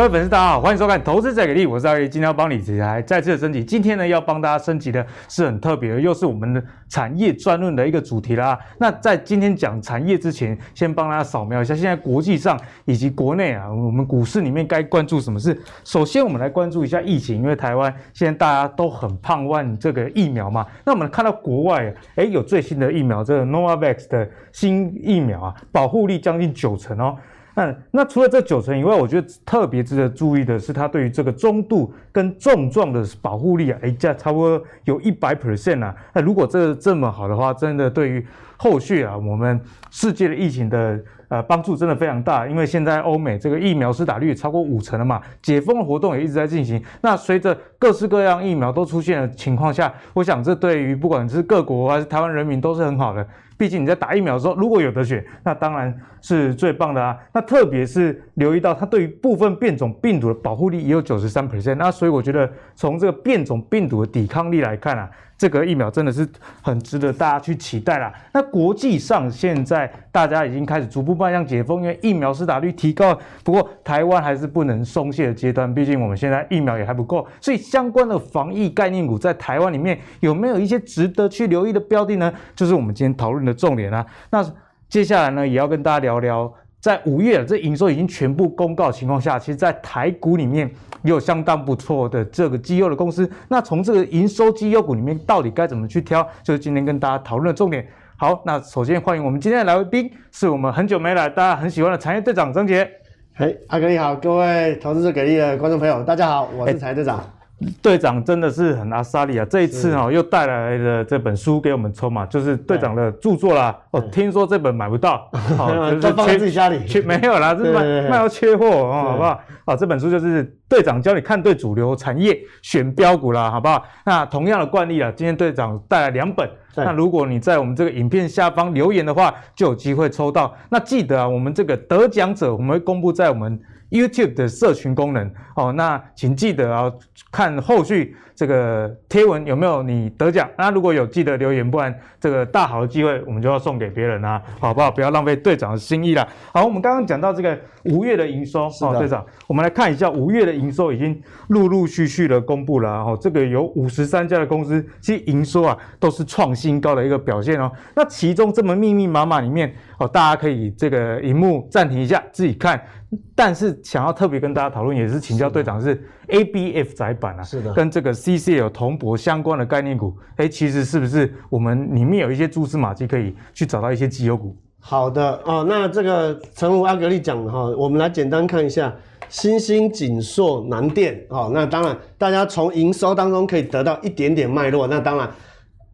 各位粉丝，大家好，欢迎收看《投资再给力》，我是阿力，今天要帮你来再次的升级。今天呢，要帮大家升级的是很特别的，又是我们的产业专论的一个主题啦。那在今天讲产业之前，先帮大家扫描一下现在国际上以及国内啊，我们股市里面该关注什么事。首先，我们来关注一下疫情，因为台湾现在大家都很盼望这个疫苗嘛。那我们看到国外，哎，有最新的疫苗，这个 Novavax 的新疫苗啊，保护力将近九成哦。那那除了这九成以外，我觉得特别值得注意的是，它对于这个中度跟重状的保护力啊，哎，这差不多有一百 percent 啊。那如果这这么好的话，真的对于后续啊，我们世界的疫情的呃帮助真的非常大。因为现在欧美这个疫苗施打率超过五成了嘛，解封的活动也一直在进行。那随着各式各样疫苗都出现的情况下，我想这对于不管是各国还是台湾人民都是很好的。毕竟你在打疫苗的时候，如果有得选，那当然是最棒的啊。那特别是留意到它对于部分变种病毒的保护力也有九十三 percent。那所以我觉得从这个变种病毒的抵抗力来看啊。这个疫苗真的是很值得大家去期待啦。那国际上现在大家已经开始逐步迈向解封，因为疫苗施打率提高。不过台湾还是不能松懈的阶段，毕竟我们现在疫苗也还不够。所以相关的防疫概念股在台湾里面有没有一些值得去留意的标的呢？就是我们今天讨论的重点啊。那接下来呢，也要跟大家聊聊。在五月，这营收已经全部公告的情况下，其实，在台股里面也有相当不错的这个绩优的公司。那从这个营收绩优股里面，到底该怎么去挑，就是今天跟大家讨论的重点。好，那首先欢迎我们今天的来宾，是我们很久没来，大家很喜欢的产业队长张杰。哎，阿哥你好，各位投资最给力的观众朋友，大家好，我是产业队长。队长真的是很阿莎力啊！这一次哈、哦、又带来了这本书给我们抽嘛，就是队长的著作啦。哦，听说这本买不到，好、哦，就是放在自己家里，缺没有啦，是卖卖到缺货哦，好不好？好，这本书就是队长教你看对主流产业选标股啦，好不好？那同样的惯例啊，今天队长带来两本，那如果你在我们这个影片下方留言的话，就有机会抽到。那记得啊，我们这个得奖者我们会公布在我们。YouTube 的社群功能。哦，那请记得啊，看后续这个贴文有没有你得奖。那如果有，记得留言，不然这个大好的机会我们就要送给别人啊，好不好？不要浪费队长的心意啦。好，我们刚刚讲到这个五月的营收哦，队长，我们来看一下五月的营收已经陆陆续续的公布了哦，这个有五十三家的公司，其实营收啊都是创新高的一个表现哦。那其中这么密密麻麻里面哦，大家可以这个荧幕暂停一下自己看。但是想要特别跟大家讨论，也是请教队长是 ABF 窄板啊，是的，跟这个 CCL 铜箔相关的概念股，哎，其实是不是我们里面有一些蛛丝马迹可以去找到一些绩优股？好的哦，那这个诚如阿格力讲的哈，我们来简单看一下新兴、锦硕、南电哦。那当然，大家从营收当中可以得到一点点脉络。那当然，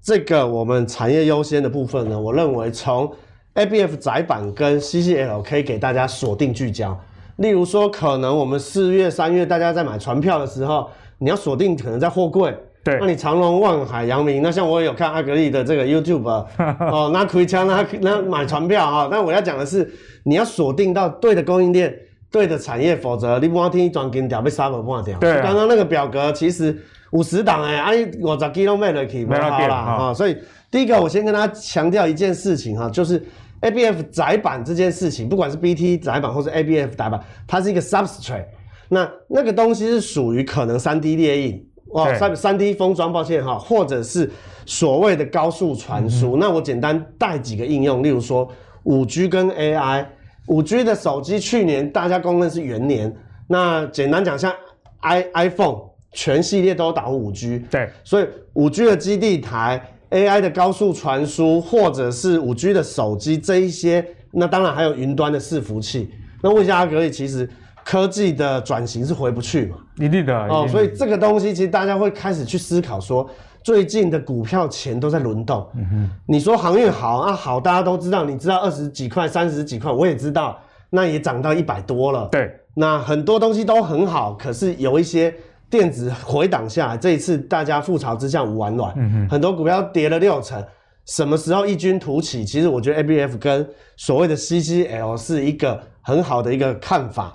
这个我们产业优先的部分呢，我认为从 ABF 窄板跟 CCL 可以给大家锁定聚焦。例如说，可能我们四月、三月大家在买船票的时候，你要锁定可能在货柜。对。那你长隆、万海、阳明，那像我有看阿格力的这个 YouTube 哦，那可以枪，那那买船票啊。但我要讲的是，你要锁定到对的供应链、对的产业，否则你不要听转给你掉被杀了半条。对。刚刚那个表格其实五十档哎，啊，五十几都卖得起，没有啦啊。所以第一个，我先跟大家强调一件事情哈，就是。A B F 载板这件事情，不管是 B T 载板或是 A B F 载板，它是一个 substrate。那那个东西是属于可能三 D 列印哦，三三 D 封装，抱歉哈，或者是所谓的高速传输。嗯、那我简单带几个应用，例如说五 G 跟 A I。五 G 的手机去年大家公认是元年，那简单讲，像 i iPhone 全系列都导入五 G。对，所以五 G 的基地台。AI 的高速传输，或者是五 G 的手机这一些，那当然还有云端的伺服器。那问一下阿格力，其实科技的转型是回不去嘛？一定的哦。所以这个东西其实大家会开始去思考说，最近的股票钱都在轮动。嗯哼。你说航运好啊，好，大家都知道，你知道二十几块、三十几块，我也知道，那也涨到一百多了。对。那很多东西都很好，可是有一些。电子回档下来，这一次大家覆巢之下无完卵，嗯哼，很多股票跌了六成，什么时候异军突起？其实我觉得 ABF 跟所谓的 CCL 是一个很好的一个看法。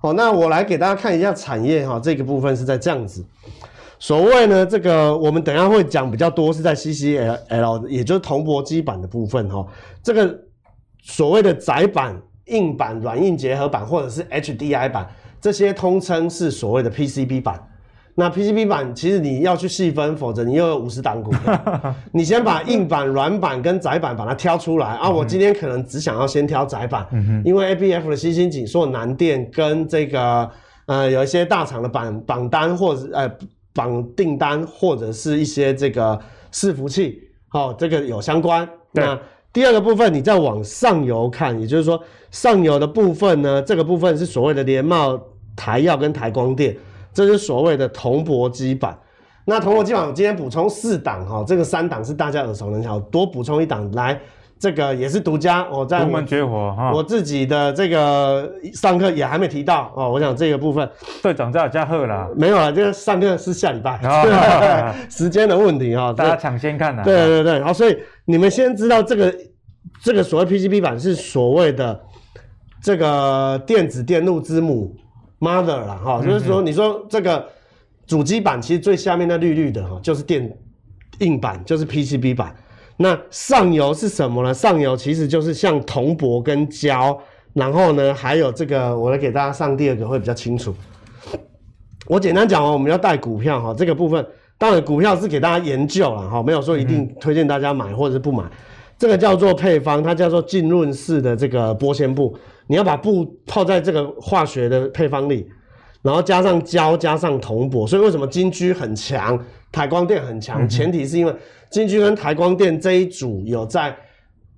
哦，那我来给大家看一下产业哈，这个部分是在这样子。所谓呢，这个我们等一下会讲比较多是在 CCL，也就是铜箔基板的部分哈。这个所谓的窄板、硬板、软硬结合板或者是 HDI 板。这些通称是所谓的 PCB 板。那 PCB 板其实你要去细分，否则你又有五十档股票。你先把硬板、软板跟窄板把它挑出来啊！我今天可能只想要先挑窄板，因为 ABF 的新兴紧缩南电跟这个呃有一些大厂的板榜单或者呃绑订单或者是一些这个伺服器，好，这个有相关。那第二个部分，你再往上游看，也就是说上游的部分呢，这个部分是所谓的联茂、台药跟台光电。这是所谓的铜箔基板，那铜箔基板我今天补充四档哈，这个三档是大家耳熟能详，多补充一档来，这个也是独家，我在独门绝活哈，我自己的这个上课也还没提到哦，我想这个部分。对涨价加贺啦，没有了，这个上课是下礼拜，哦、时间的问题哈，大家抢先看呐，对对对，好，所以你们先知道这个这个所谓 PCB 板是所谓的这个电子电路之母。Mother 啦，哈，就是说，你说这个主机板其实最下面那绿绿的哈，就是电硬板，就是 PCB 板。那上游是什么呢？上游其实就是像铜箔跟胶，然后呢，还有这个，我来给大家上第二个会比较清楚。我简单讲哦，我们要带股票哈，这个部分当然股票是给大家研究了哈，没有说一定推荐大家买或者是不买。这个叫做配方，它叫做浸润式的这个玻纤布。你要把布泡在这个化学的配方里，然后加上胶，加上铜箔。所以为什么金居很强，台光电很强？前提是因为金居跟台光电这一组有在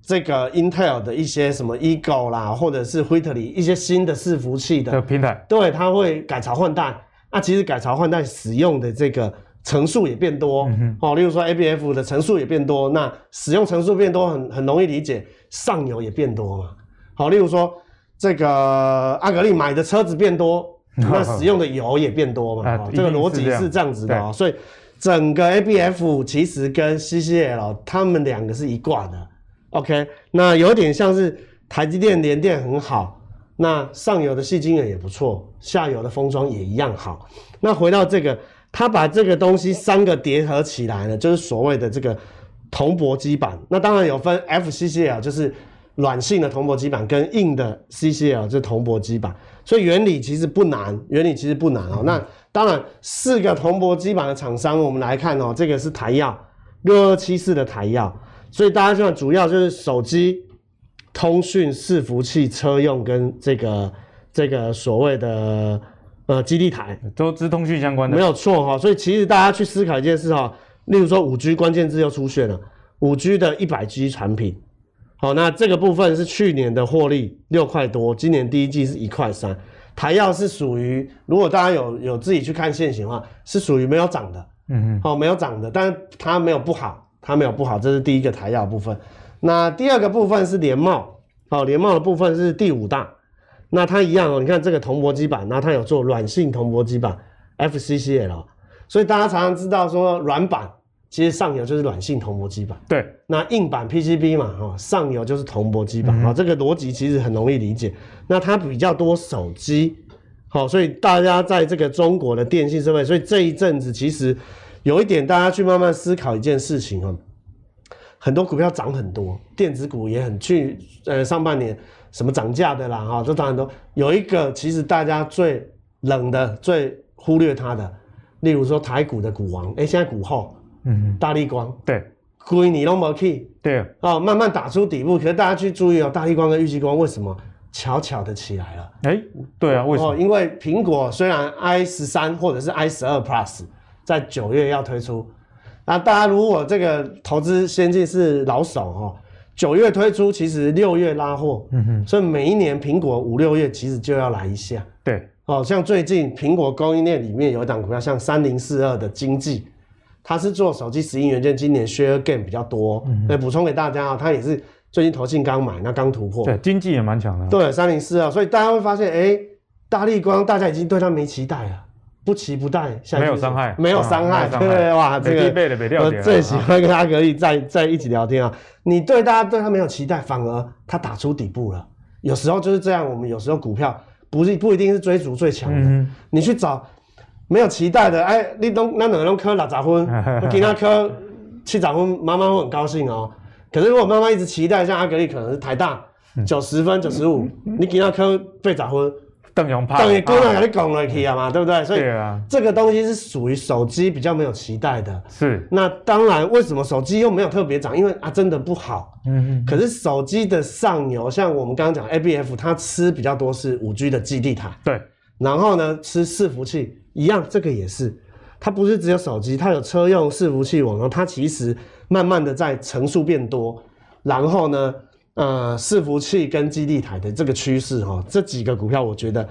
这个 Intel 的一些什么 Eagle 啦，或者是 Whitley 一些新的伺服器的平台，对，它会改朝换代。那其实改朝换代使用的这个层数也变多哦，例如说 ABF 的层数也变多，那使用层数变多很很容易理解，上游也变多嘛。好，例如说。这个阿格力买的车子变多，那使用的油也变多嘛？啊、这个逻辑是这样子的啊、喔，所以整个 ABF 其实跟 CCL 他们两个是一挂的。OK，那有点像是台积电联电很好，那上游的细晶圆也不错，下游的封装也一样好。那回到这个，他把这个东西三个叠合起来呢，就是所谓的这个铜箔基板。那当然有分 FCCL，就是。软性的铜箔基板跟硬的 CCL 就是铜箔基板，所以原理其实不难，原理其实不难哦。那当然，四个铜箔基板的厂商，我们来看哦，这个是台燿六二七四的台燿，所以大家看主要就是手机、通讯、伺服器、车用跟这个这个所谓的呃基地台，都资通讯相关的，没有错哈。所以其实大家去思考一件事哈，例如说五 G 关键字又出现了，五 G 的一百 G 产品。好，那这个部分是去年的获利六块多，今年第一季是一块三。台药是属于，如果大家有有自己去看线型的话，是属于没有涨的，嗯嗯，好，没有涨的，但是它没有不好，它没有不好，这是第一个台药部分。那第二个部分是联茂，好，联茂的部分是第五大，那它一样哦，你看这个铜箔基板，那它有做软性铜箔基板 FCCL，所以大家常常知道说软板。其实上游就是软性铜箔基板，对，那硬板 PCB 嘛，哈，上游就是铜箔基板，啊、嗯，这个逻辑其实很容易理解。那它比较多手机，好，所以大家在这个中国的电信设备，所以这一阵子其实有一点，大家去慢慢思考一件事情哦，很多股票涨很多，电子股也很去，呃，上半年什么涨价的啦，哈，这当然都。有一个其实大家最冷的、最忽略它的，例如说台股的股王，哎，现在股后。嗯，大力光对，亏你都没去，对哦，慢慢打出底部。可是大家去注意哦，大力光跟玉器光为什么悄悄的起来了？哎、欸，对啊，为什么？哦，因为苹果虽然 i 十三或者是 i 十二 Plus 在九月要推出，那大家如果这个投资先进是老手哦，九月推出，其实六月拉货，嗯哼，所以每一年苹果五六月其实就要来一下。对，哦，像最近苹果供应链里面有一档股票，像三零四二的经济。它是做手机石英元件，今年 share gain 比较多。嗯，补充给大家啊，它也是最近投信刚买，那刚突破。对，经济也蛮强的。对，三零四二，所以大家会发现，哎、欸，大立光大家已经对它没期待了，不期不待。没有伤害，没有伤害。对，哇，这个我最喜欢跟阿格力在在一起聊天啊。你对大家对他没有期待，反而他打出底部了。有时候就是这样，我们有时候股票不是不一定是追逐最强的，嗯，你去找。没有期待的，哎、欸，你都那两个都科六十分，给他科七十分，妈妈会很高兴哦。可是如果妈妈一直期待，像阿格力可能是台大九十分、九十五，你给他科八十分，邓永派，等于姑娘给你拱了去啊嘛，对不对？所以这个东西是属于手机比较没有期待的。是。那当然，为什么手机又没有特别涨？因为啊，真的不好。嗯嗯。可是手机的上游，像我们刚刚讲 ABF，它吃比较多是五 G 的基地台。对。然后呢，吃伺服器一样，这个也是。它不是只有手机，它有车用伺服器网络，它其实慢慢的在层数变多。然后呢，呃，伺服器跟基地台的这个趋势哈，这几个股票我觉得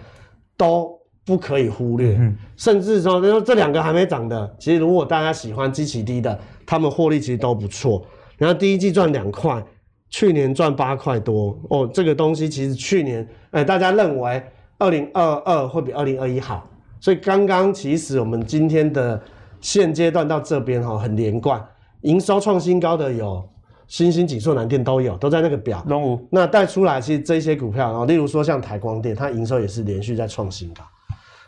都不可以忽略。嗯，甚至说，说这两个还没涨的，其实如果大家喜欢基期低的，他们获利其实都不错。然后第一季赚两块，去年赚八块多哦，这个东西其实去年，哎，大家认为二零二二会比二零二一好。所以刚刚其实我们今天的现阶段到这边哈，很连贯，营收创新高的有欣兴、景硕、南电都有，都在那个表。龙五那带出来，其实这些股票，然后例如说像台光电，它营收也是连续在创新高。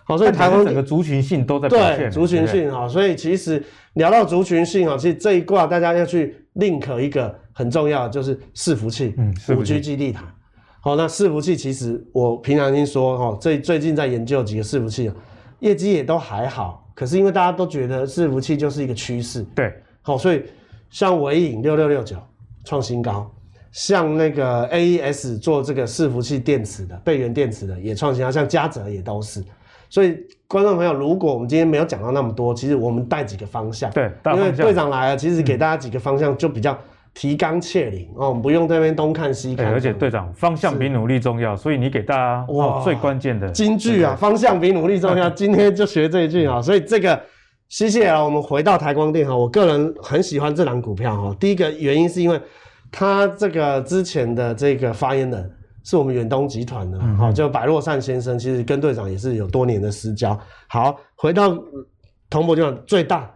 好，所以台光整个族群性都在。对，族群性哈，所以其实聊到族群性哈，其实这一卦大家要去 link 一个很重要的就是伺服器，嗯，五 G 基地台。好，那伺服器其实我平常听说哈，最最近在研究几个伺服器。业绩也都还好，可是因为大家都觉得伺服器就是一个趋势，对，好，所以像伟影六六六九创新高，像那个 AES 做这个伺服器电池的，备源电池的也创新高，像嘉泽也都是。所以观众朋友，如果我们今天没有讲到那么多，其实我们带几个方向，对，因为队长来了，其实给大家几个方向就比较。提纲挈领哦，我们不用这边东看西看。而且队长方向比努力重要，所以你给大家哇最关键的金句啊，方向比努力重要。今天就学这一句啊，所以这个谢谢啊。我们回到台光电哈，我个人很喜欢这档股票哈。第一个原因是因为他这个之前的这个发言人是我们远东集团的，好，就白若善先生，其实跟队长也是有多年的私交。好，回到铜箔就讲最大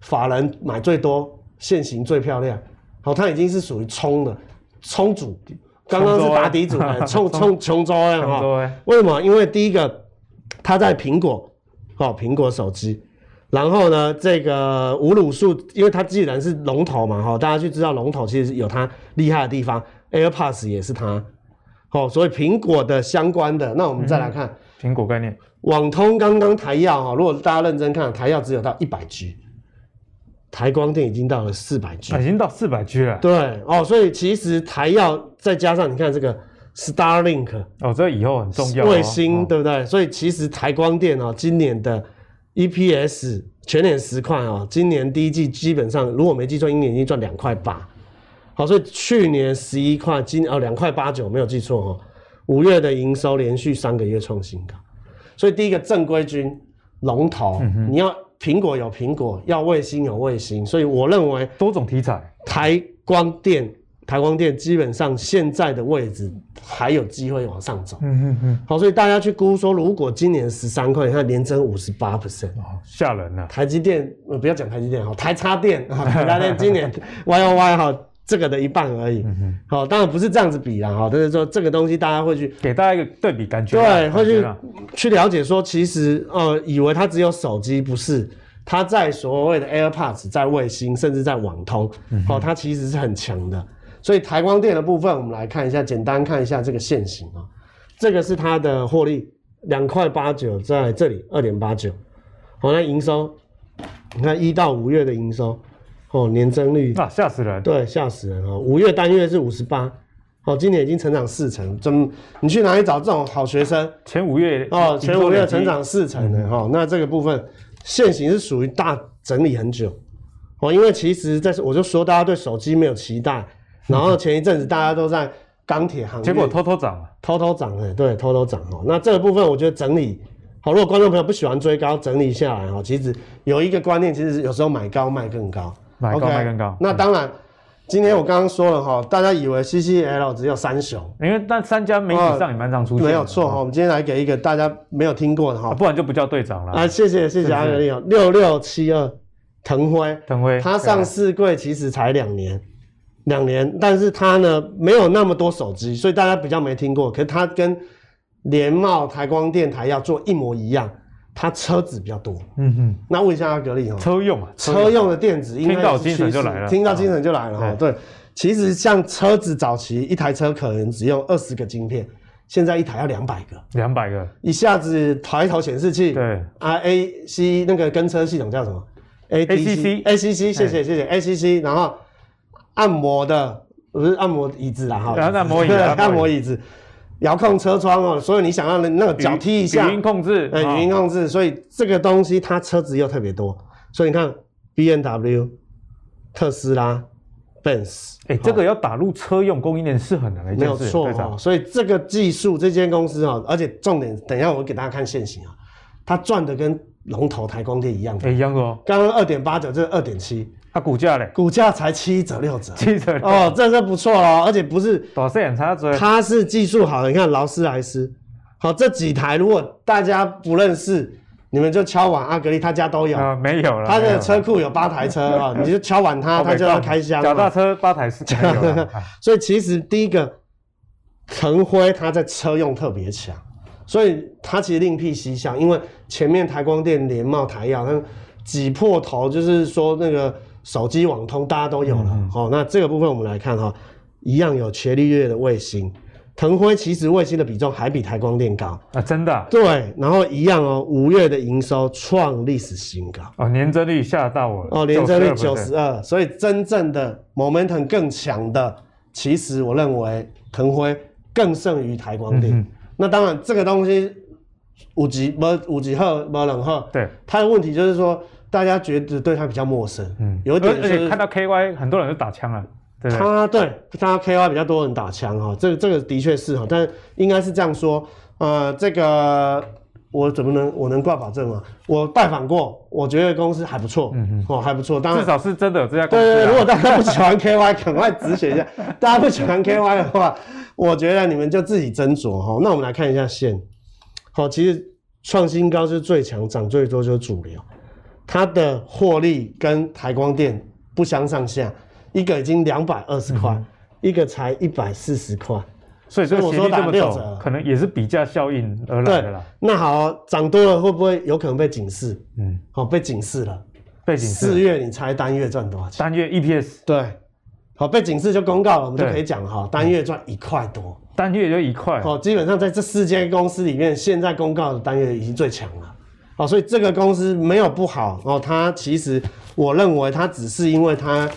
法人买最多，现行最漂亮。好，它已经是属于冲的冲主，刚刚是打底组的冲冲琼州哎哈。为什么？因为第一个，它在苹果，哦，苹果手机，然后呢，这个无卤素，因为它既然是龙头嘛，哈，大家就知道龙头其实有它厉害的地方，AirPods 也是它，好，所以苹果的相关的，那我们再来看苹果概念，网通刚刚台药哈，如果大家认真看，台药只有到一百 G。台光电已经到了四百 G，已经到四百 G 了。对哦，所以其实台药再加上你看这个 Starlink 哦，这以后很重要。卫星对不对？所以其实台光电哦，今年的 EPS 全年十块哦，今年第一季基本上如果没记错，一年已经赚两块八。好，所以去年十一块，今哦两块八九，没有记错哦。五月的营收连续三个月创新高，所以第一个正规军龙头，嗯、你要。苹果有苹果，要卫星有卫星，所以我认为多种题材，台光电、台光电基本上现在的位置还有机会往上走。嗯嗯嗯。好，所以大家去估说，如果今年十三块，你看连增五十八 percent，哦，吓人了。台积电，呃，不要讲台积电哈，台插电啊，台插电今年 Y O Y 哈。这个的一半而已，好、嗯哦，当然不是这样子比啦，哈，就是说这个东西大家会去给大家一个对比感觉，对，会去去了解说，其实呃，以为它只有手机，不是，它在所谓的 AirPods，在卫星，甚至在网通，嗯、哦，它其实是很强的。所以台光电的部分，我们来看一下，简单看一下这个线型啊，这个是它的获利，两块八九在这里，二点八九，好，那营收，你看一到五月的营收。哦，年增率啊，吓死人！对，吓死人哦。五月单月是五十八，哦，今年已经成长四成，怎？你去哪里找这种好学生？前五月哦，前五月成长四成的哈、嗯哦。那这个部分线型是属于大整理很久哦，因为其实在我就说大家对手机没有期待，然后前一阵子大家都在钢铁行业，结果偷偷涨了，偷偷涨哎，对，偷偷涨哦。那这个部分我觉得整理好，如果观众朋友不喜欢追高，整理下来哈，其实有一个观念，其实有时候买高卖更高。买高卖更高，那当然，今天我刚刚说了哈，大家以为 CCL 只有三雄，因为那三家媒体上也蛮常出现，没有错哈。我们今天来给一个大家没有听过的哈，不然就不叫队长了啊。谢谢谢谢阿格力哦，六六七二腾辉，腾辉，他上市柜其实才两年，两年，但是它呢没有那么多手机，所以大家比较没听过。可是它跟联茂、台光电、台要做一模一样。它车子比较多，嗯哼，那问一下阿格力哦，车用啊，车用的电子，听到精神就来了，听到精神就来了哈。对，其实像车子早期一台车可能只用二十个晶片，现在一台要两百个，两百个，一下子抬头显示器，对啊，A C 那个跟车系统叫什么？A C C A C C，谢谢谢谢 A C C，然后按摩的不是按摩椅子啦哈，按摩椅 子，按摩椅。子，遥控车窗哦，所以你想要的那个脚踢一下，语音控制，对，语音控制，所以这个东西它车子又特别多，所以你看 B N W、特斯拉。Benz，哎、欸，这个要打入车用供应链是很难的没有错哦。所以这个技术，这间公司哦，而且重点，等一下我给大家看线型啊，它赚的跟龙头台光电一样的，哎、欸，一样的哦。刚刚二点八九，这是二点七，它股价嘞？股价才七折六折，七折哦，这是不错哦，而且不是它是技术好的。你看劳斯莱斯，好，这几台如果大家不认识。你们就敲碗阿格力，他家都有啊，没有了。他的车库有八台车啊，你就敲碗他，他就要开箱。脚踏车八台是没有。所以其实第一个，腾辉它在车用特别强，所以它其实另辟蹊径，因为前面台光电、联茂、台燿，它挤破头，就是说那个手机网通大家都有了。嗯、哦，那这个部分我们来看哈，一样有伽利略的卫星。腾辉其实卫星的比重还比台光电高啊，真的、啊？对，然后一样哦，五月的营收创历史新高哦，年增率吓到我了哦，年增率九十二，所以真正的 momentum 更强的，其实我认为腾辉更胜于台光电。嗯、那当然，这个东西五级不五级后不冷后，对，它的问题就是说，大家觉得对他比较陌生，嗯，有点、就是、而且看到 KY 很多人都打枪了。对他对他 KY 比较多人打枪哈，这个这个的确是哈，但应该是这样说，呃，这个我怎么能我能挂保证吗？我拜访过，我觉得公司还不错，嗯嗯，哦还不错，当然至少是真的有这家公司、啊。对对，如果大家不喜欢 KY，赶快止血一下。大家不喜欢 KY 的话，我觉得你们就自己斟酌哈。那我们来看一下线，好，其实创新高是最强，涨最多就是主流，它的获利跟台光电不相上下。一个已经两百二十块，一个才一百四十块，所以这个我说打六折，可能也是比价效应而来的啦。那好，涨多了会不会有可能被警示？嗯，好，被警示了，被警示。四月你猜单月赚多少钱？单月 EPS 对，好，被警示就公告了，我们就可以讲哈，单月赚一块多，单月就一块。好，基本上在这四间公司里面，现在公告的单月已经最强了。好，所以这个公司没有不好哦，它其实我认为它只是因为它。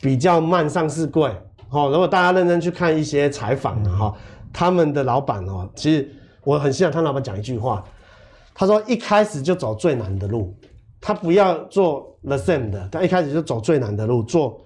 比较慢上市柜，哦，如果大家认真去看一些采访的哈，他们的老板哦，其实我很欣赏他老板讲一句话，他说一开始就走最难的路，他不要做 the same 的，他一开始就走最难的路，做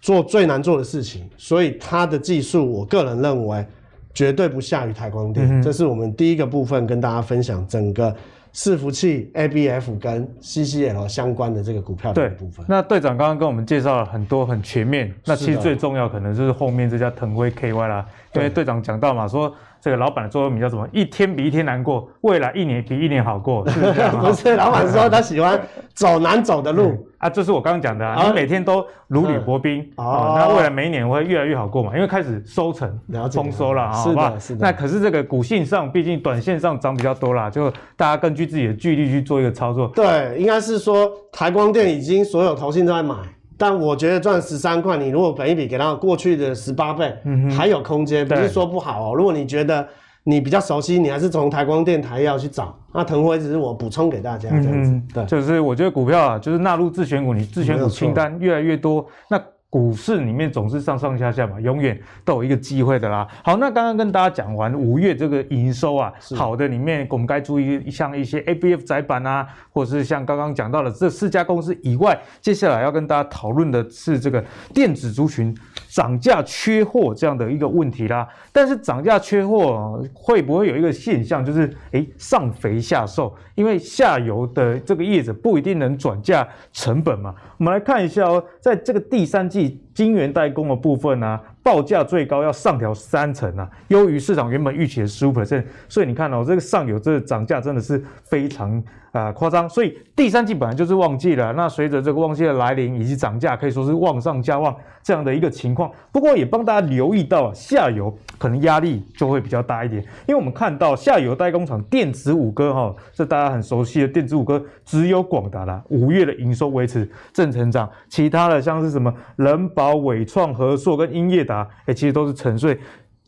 做最难做的事情，所以他的技术，我个人认为绝对不下于台光电，嗯、这是我们第一个部分跟大家分享整个。伺服器 ABF 跟 CCL 相关的这个股票的部分。那队长刚刚跟我们介绍了很多很全面，那其实最重要可能就是后面这家腾辉 KY 啦，因为队长讲到嘛，说。这个老板的座右铭叫什么？一天比一天难过，未来一年比一年好过，是不是？不是，老板说他喜欢走难走的路啊，这是我刚刚讲的啊。你每天都如履薄冰哦，那未来每一年会越来越好过嘛？因为开始收成丰收了啊，好吧？是的。那可是这个股性上，毕竟短线上涨比较多啦，就大家根据自己的纪律去做一个操作。对，应该是说台光电已经所有投信都在买。但我觉得赚十三块，你如果本一比给到过去的十八倍，嗯、还有空间，不是说不好哦。如果你觉得你比较熟悉，你还是从台光电、台要去找。那腾辉只是我补充给大家这样子。嗯、对，就是我觉得股票啊，就是纳入自选股，你自选股清单越来越多，那。股市里面总是上上下下嘛，永远都有一个机会的啦。好，那刚刚跟大家讲完五月这个营收啊，好的里面我们该注意像一些 ABF 窄板啊，或者是像刚刚讲到的这四家公司以外，接下来要跟大家讨论的是这个电子族群涨价缺货这样的一个问题啦。但是涨价缺货会不会有一个现象，就是诶上肥下瘦，因为下游的这个业者不一定能转嫁成本嘛。我们来看一下哦，在这个第三季。晶圆代工的部分呢、啊，报价最高要上调三成啊，优于市场原本预期的十五 percent。所以你看哦，这个上游这个涨价真的是非常啊夸张。所以第三季本来就是旺季了，那随着这个旺季的来临以及涨价，可以说是旺上加旺这样的一个情况。不过也帮大家留意到，下游可能压力就会比较大一点，因为我们看到下游代工厂电子五哥哈，这大家很熟悉的电子五哥，只有广达啦，五月的营收维持正成长，其他的像是什么仁宝、纬创、和硕跟英业达，哎，其实都是沉睡。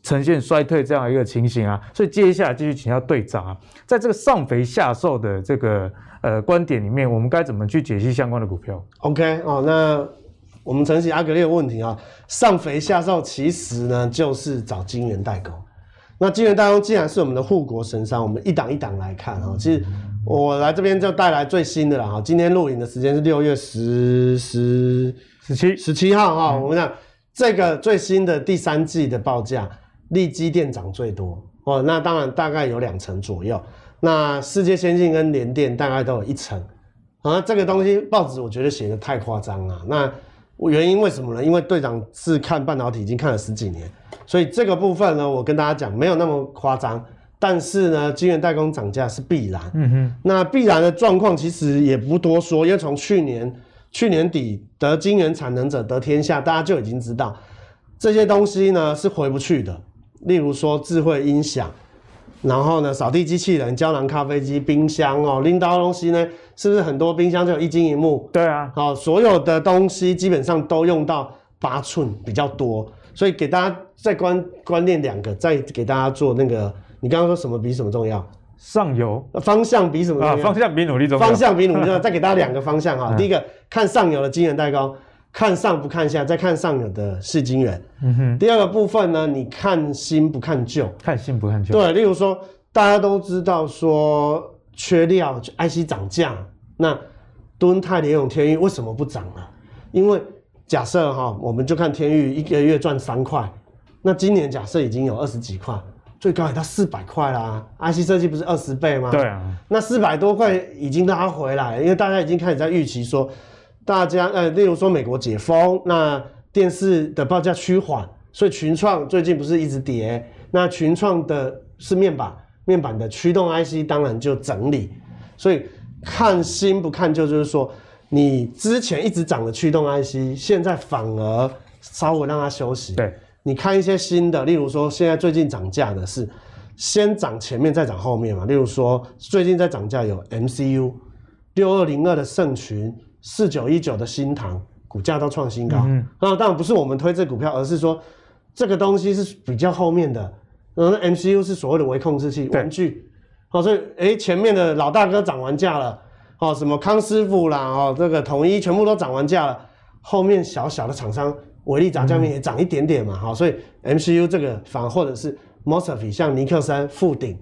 呈现衰退这样一个情形啊。所以接下来继续请教队长啊，在这个上肥下瘦的这个呃观点里面，我们该怎么去解析相关的股票？OK 哦，那我们承袭阿格列的问题啊，上肥下瘦其实呢就是找金圆代工。那金圆代工既然是我们的护国神山，我们一档一档来看哈。其实我来这边就带来最新的了哈。今天录影的时间是六月十十十七十七号哈。我们讲这个最新的第三季的报价，力积电涨最多哦。那当然大概有两成左右。那世界先进跟联电大概都有一成。啊，这个东西报纸我觉得写的太夸张了。那原因为什么呢？因为队长是看半导体已经看了十几年，所以这个部分呢，我跟大家讲没有那么夸张。但是呢，晶圆代工涨价是必然。嗯哼。那必然的状况其实也不多说，因为从去年去年底得晶圆产能者得天下，大家就已经知道这些东西呢是回不去的。例如说智慧音响。然后呢，扫地机器人、胶囊咖啡机、冰箱哦，拎到东西呢，是不是很多冰箱就有一晶一幕？对啊，好，所有的东西基本上都用到八寸比较多，所以给大家再观观念两个，再给大家做那个，你刚刚说什么比什么重要？上游方向比什么重要？啊，方向比努力重要。方向比努力重要，再给大家两个方向哈。第一个看上游的晶圆代工。看上不看下，再看上游的是金人。嗯哼。第二个部分呢，你看新不看旧。看新不看旧。对，例如说，大家都知道说缺料，IC 涨价，那敦泰、联永、天域为什么不涨了？因为假设哈，我们就看天域一个月赚三块，那今年假设已经有二十几块，最高也到四百块啦。IC 设计不是二十倍吗？对啊。那四百多块已经拉回来，因为大家已经开始在预期说。大家呃，例如说美国解封，那电视的报价趋缓，所以群创最近不是一直跌，那群创的是面板，面板的驱动 IC 当然就整理，所以看新不看旧，就是说你之前一直涨的驱动 IC，现在反而稍微让它休息。对，你看一些新的，例如说现在最近涨价的是先涨前面再涨后面嘛，例如说最近在涨价有 MCU 六二零二的盛群。四九一九的新塘股价都创新高，嗯，那当然不是我们推这股票，而是说这个东西是比较后面的。然后 MCU 是所谓的微控制器玩具，好，所以诶前面的老大哥涨完价了，哦，什么康师傅啦，哦，这个统一全部都涨完价了，后面小小的厂商伟力炸酱面也涨一点点嘛，好，所以 MCU 这个反而或者是 Mosfet 像尼克森、富鼎。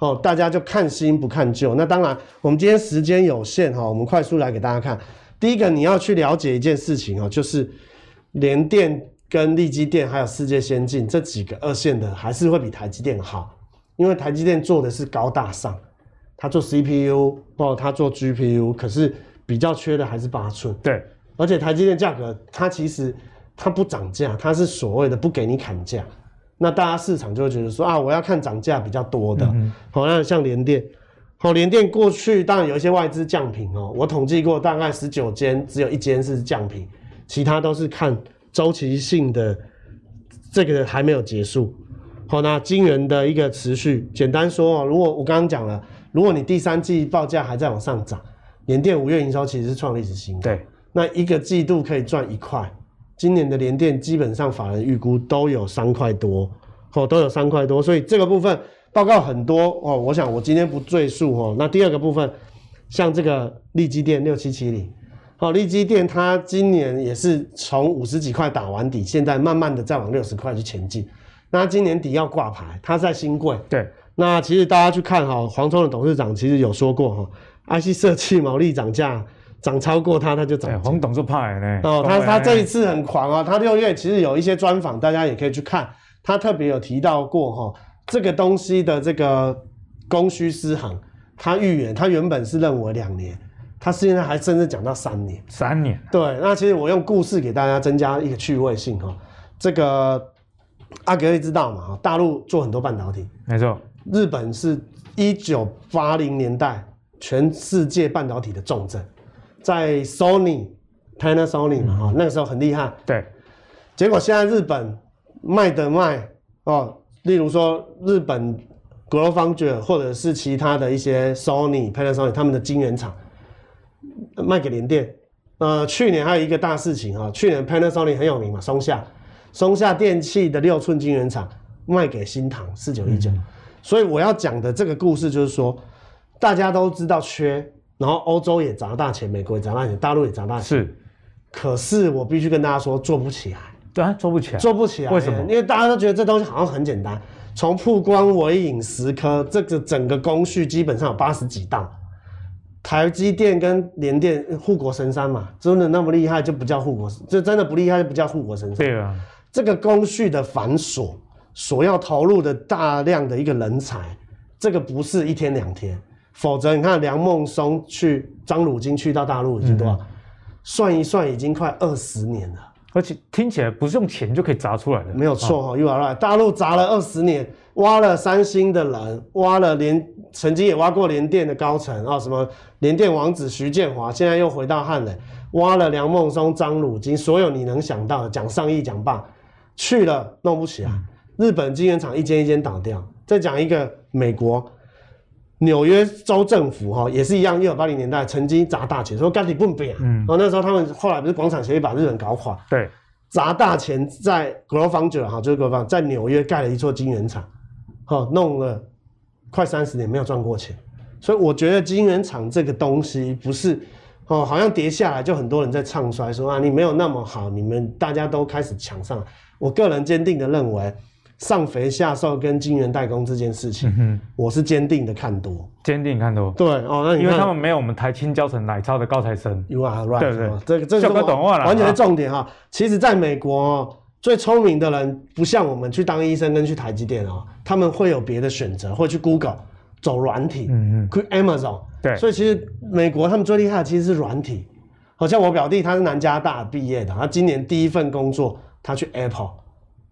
哦，大家就看新不看旧。那当然，我们今天时间有限哈，我们快速来给大家看。第一个，你要去了解一件事情哦，就是联电跟力积电还有世界先进这几个二线的，还是会比台积电好，因为台积电做的是高大上，它做 CPU 哦，它做 GPU，可是比较缺的还是八寸。对，而且台积电价格它其实它不涨价，它是所谓的不给你砍价。那大家市场就会觉得说啊，我要看涨价比较多的，好、嗯哦，那像联电，好、哦，联电过去当然有一些外资降评哦，我统计过大概十九间，只有一间是降评，其他都是看周期性的，这个还没有结束。好、哦，那晶圆的一个持续，简单说哦，如果我刚刚讲了，如果你第三季报价还在往上涨，联电五月营收其实是创历史新高，对，那一个季度可以赚一块。今年的联电基本上法人预估都有三块多，哦，都有三块多，所以这个部分报告很多哦。我想我今天不赘述哦。那第二个部分，像这个利基电六七七零，好，利基电它今年也是从五十几块打完底，现在慢慢的再往六十块去前进。那今年底要挂牌，它在新贵。对。那其实大家去看哈，黄聪的董事长其实有说过哈，IC 设计毛利涨价。涨超过它，它就涨。黄董事派呢？哦，他他这一次很狂啊！他六月其实有一些专访，大家也可以去看。他特别有提到过哈，这个东西的这个供需失衡，他预言他原本是认为两年，他现在还甚至讲到三年。三年。对，那其实我用故事给大家增加一个趣味性哈。这个阿格力知道嘛？哈，大陆做很多半导体，没错。日本是一九八零年代全世界半导体的重镇。在 Sony、Panasonic 嘛，哈，那个时候很厉害。对，结果现在日本卖的卖哦，例如说日本 GlobalFoundries 或者是其他的一些 Sony、Panasonic 他们的晶圆厂卖给联电。呃，去年还有一个大事情啊，去年 Panasonic 很有名嘛，松下，松下电器的六寸晶圆厂卖给新唐四九一九。所以我要讲的这个故事就是说，大家都知道缺，然后欧洲也砸大钱，美国也砸大钱，大陆也砸大钱。是，可是我必须跟大家说，做不起来。对啊，做不起来，做不起来。为什么？因为大家都觉得这东西好像很简单。从曝光、微影、蚀刻，这个整个工序基本上有八十几道。台积电跟联电护国神山嘛，真的那么厉害就不叫护国，这真的不厉害就不叫护国神山。对啊，这个工序的繁琐，所要投入的大量的一个人才，这个不是一天两天，否则你看梁孟松去张汝京去到大陆已经多少？嗯、算一算已经快二十年了。而且听起来不是用钱就可以砸出来的，没有错哈，You are right。大陆砸了二十年，挖了三星的人，挖了连，曾经也挖过联电的高层啊，什么联电王子徐建华，现在又回到汉磊，挖了梁孟松、张汝京，所有你能想到的，讲上亿讲罢，去了弄不起来。日本晶圆厂一间一间倒掉，再讲一个美国。纽约州政府哈也是一样，一九八零年代曾经砸大钱，说干你不变，嗯，哦那时候他们后来不是广场协议把日本搞垮，对，砸大钱在 GloFoundries 哈就是 GloFoundries 在纽约盖了一座晶圆厂，哈弄了快三十年没有赚过钱，所以我觉得晶圆厂这个东西不是哦好像跌下来就很多人在唱衰说啊你没有那么好，你们大家都开始抢上，我个人坚定的认为。上肥下瘦跟晶圆代工这件事情，嗯、我是坚定的看多，坚定看多。对哦，那，因为他们没有我们台清教成奶超的高材生。You are right，对不对？这个这个是完全是重点哈。啊、其实，在美国，最聪明的人不像我们去当医生跟去台积电哦，他们会有别的选择，会去 Google 走软体，嗯嗯，去 Amazon。对，所以其实美国他们最厉害的其实是软体。好像我表弟他是南加大毕业的，他今年第一份工作他去 Apple。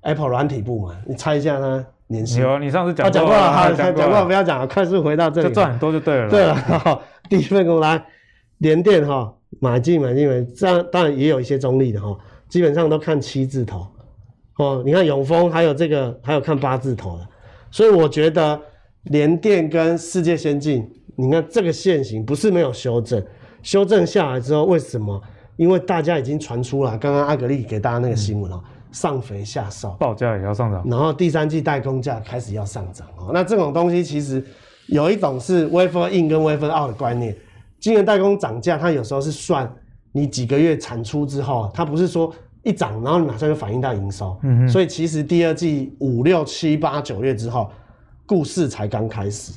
Apple 软体部门，你猜一下他年薪？有，你上次讲过了，讲过了，好，讲过了，不要讲了，快速回到这里，就赚很多就对了。对了，好，第一份工来，联电哈，买进买进买，这样当然也有一些中立的哈，基本上都看七字头。哦，你看永丰还有这个，还有看八字头的，所以我觉得联电跟世界先进，你看这个线型不是没有修正，修正下来之后为什么？因为大家已经传出了，刚刚阿格力给大家那个新闻哦。嗯上肥下瘦，报价也要上涨，然后第三季代工价开始要上涨哦。那这种东西其实有一种是 wafer in 跟 wafer out 的观念，晶圆代工涨价，它有时候是算你几个月产出之后，它不是说一涨然后你马上就反映到营收。嗯哼，所以其实第二季五六七八九月之后，故事才刚开始。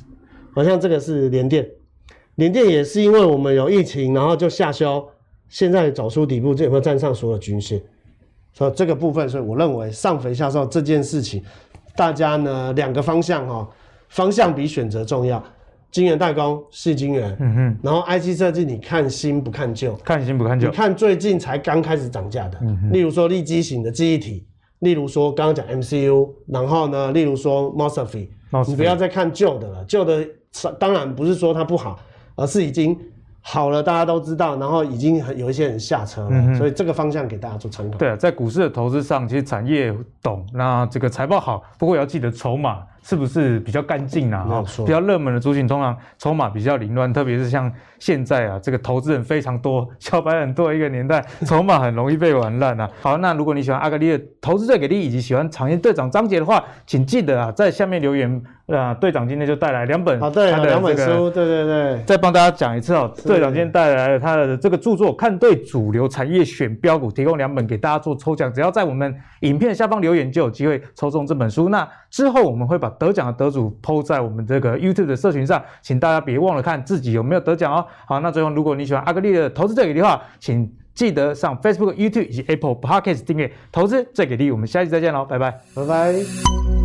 好像这个是联电，联电也是因为我们有疫情，然后就下修，现在走出底部，这有没有站上所有均线？所以这个部分，所以我认为上肥下瘦这件事情，大家呢两个方向哈，方向比选择重要。晶圆代工是晶圆，嗯哼，然后 IC 设计你看新不看旧，看新不看旧，你看最近才刚开始涨价的，嗯哼，例如说立基型的记忆体，例如说刚刚讲 MCU，然后呢，例如说 MOSFET，你不要再看旧的了，旧的当然不是说它不好，而是已经。好了，大家都知道，然后已经有一些人下车了，嗯、所以这个方向给大家做参考。对啊，在股市的投资上，其实产业懂，那这个财报好，不过也要记得筹码。是不是比较干净啊？哈，比较热门的族群通常筹码比较凌乱，特别是像现在啊，这个投资人非常多，小白很多的一个年代，筹码很容易被玩烂啊。好，那如果你喜欢阿格力的投资最给力，以及喜欢产业队长张杰的话，请记得啊，在下面留言啊。队长今天就带来两本，好，对，两本书，对对对。再帮大家讲一次哦，队长今天带来了他的这个著作《看对主流产业选标股》，提供两本给大家做抽奖，只要在我们影片下方留言，就有机会抽中这本书。那之后我们会把得奖的得主 po 在我们这个 YouTube 的社群上，请大家别忘了看自己有没有得奖哦。好，那最后如果你喜欢阿格力的投资最给力的话，请记得上 Facebook、YouTube 以及 Apple Podcast 订阅投资最给力。我们下期再见喽，拜拜，拜拜。